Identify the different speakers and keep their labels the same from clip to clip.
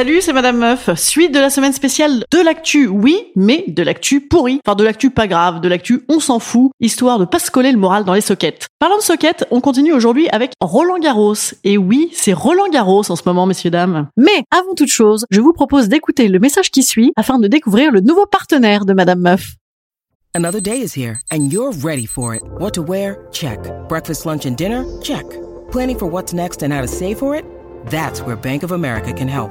Speaker 1: Salut, c'est Madame Meuf. Suite de la semaine spéciale de l'actu, oui, mais de l'actu pourri. Enfin, de l'actu pas grave, de l'actu on s'en fout, histoire de pas se coller le moral dans les sockets. Parlant de sockets, on continue aujourd'hui avec Roland Garros. Et oui, c'est Roland Garros en ce moment, messieurs, dames. Mais avant toute chose, je vous propose d'écouter le message qui suit afin de découvrir le nouveau partenaire de Madame Meuf.
Speaker 2: Another day is here and you're ready for it. What to wear? Check. Breakfast, lunch and dinner? Check. Planning for what's next and how to save for it? That's where Bank of America can help.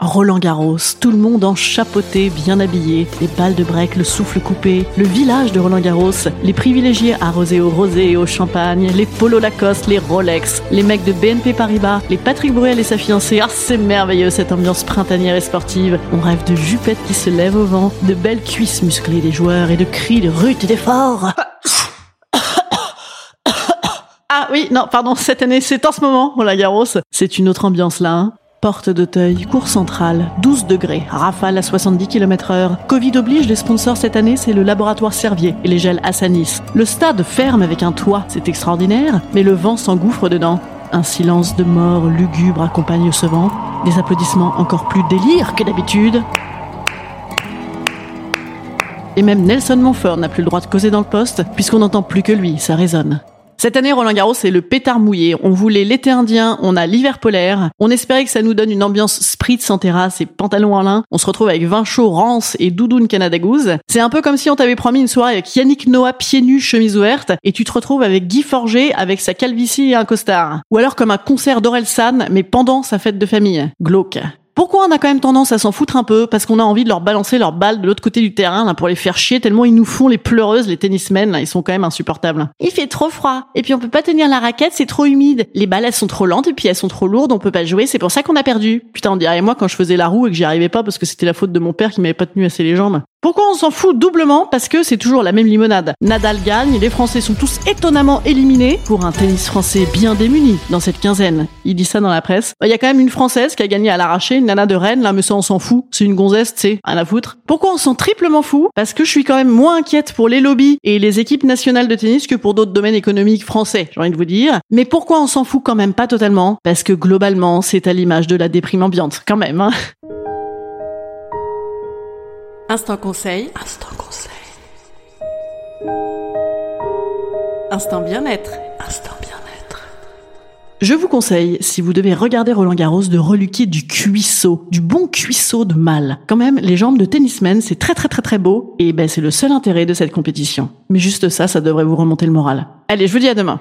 Speaker 1: Roland Garros, tout le monde en chapeauté, bien habillé, les balles de break, le souffle coupé, le village de Roland Garros, les privilégiés arrosés au rosé et au champagne, les polos Lacoste, les Rolex, les mecs de BNP Paribas, les Patrick Bruel et sa fiancée. Ah, c'est merveilleux cette ambiance printanière et sportive. On rêve de jupettes qui se lèvent au vent, de belles cuisses musclées des joueurs et de cris de rut et d'efforts. Ah oui, non, pardon, cette année, c'est en ce moment, Roland Garros. C'est une autre ambiance là, hein. Porte d'Auteuil, cours central, 12 degrés, rafale à 70 km heure. Covid oblige, les sponsors cette année, c'est le laboratoire Servier et les gels Assanis. Le stade ferme avec un toit, c'est extraordinaire, mais le vent s'engouffre dedans. Un silence de mort lugubre accompagne ce vent. Des applaudissements encore plus délire que d'habitude. Et même Nelson Montfort n'a plus le droit de causer dans le poste, puisqu'on n'entend plus que lui, ça résonne. Cette année, Roland Garros, c'est le pétard mouillé. On voulait l'été indien, on a l'hiver polaire. On espérait que ça nous donne une ambiance spritz sans terrasse et pantalon en lin. On se retrouve avec vin rance et doudoune Canada Goose. C'est un peu comme si on t'avait promis une soirée avec Yannick Noah pieds nus, chemise ouverte, et tu te retrouves avec Guy Forger avec sa calvitie et un costard. Ou alors comme un concert d'Orelsan, mais pendant sa fête de famille. Glauque. Pourquoi on a quand même tendance à s'en foutre un peu Parce qu'on a envie de leur balancer leurs balles de l'autre côté du terrain là, pour les faire chier tellement ils nous font les pleureuses, les tennismen, là, ils sont quand même insupportables. Il fait trop froid. Et puis on peut pas tenir la raquette, c'est trop humide. Les balles elles sont trop lentes et puis elles sont trop lourdes, on peut pas jouer, c'est pour ça qu'on a perdu. Putain, on dirait moi quand je faisais la roue et que j'y arrivais pas parce que c'était la faute de mon père qui m'avait pas tenu assez les jambes. Pourquoi on s'en fout doublement Parce que c'est toujours la même limonade. Nadal gagne, les Français sont tous étonnamment éliminés pour un tennis français bien démuni dans cette quinzaine. Il dit ça dans la presse. Il y a quand même une Française qui a gagné à l'arraché, une nana de Rennes, là mais ça on s'en fout, c'est une gonzesse, rien à foutre. Pourquoi on s'en triplement fout Parce que je suis quand même moins inquiète pour les lobbies et les équipes nationales de tennis que pour d'autres domaines économiques français, j'ai envie de vous dire. Mais pourquoi on s'en fout quand même pas totalement? Parce que globalement, c'est à l'image de la déprime ambiante, quand même. Hein Instant conseil. Instant conseil. Instant bien-être. Instant bien-être. Je vous conseille, si vous devez regarder Roland Garros, de reluquer du cuisseau, du bon cuisseau de mal. Quand même, les jambes de tennisman, c'est très très très très beau, et ben c'est le seul intérêt de cette compétition. Mais juste ça, ça devrait vous remonter le moral. Allez, je vous dis à demain.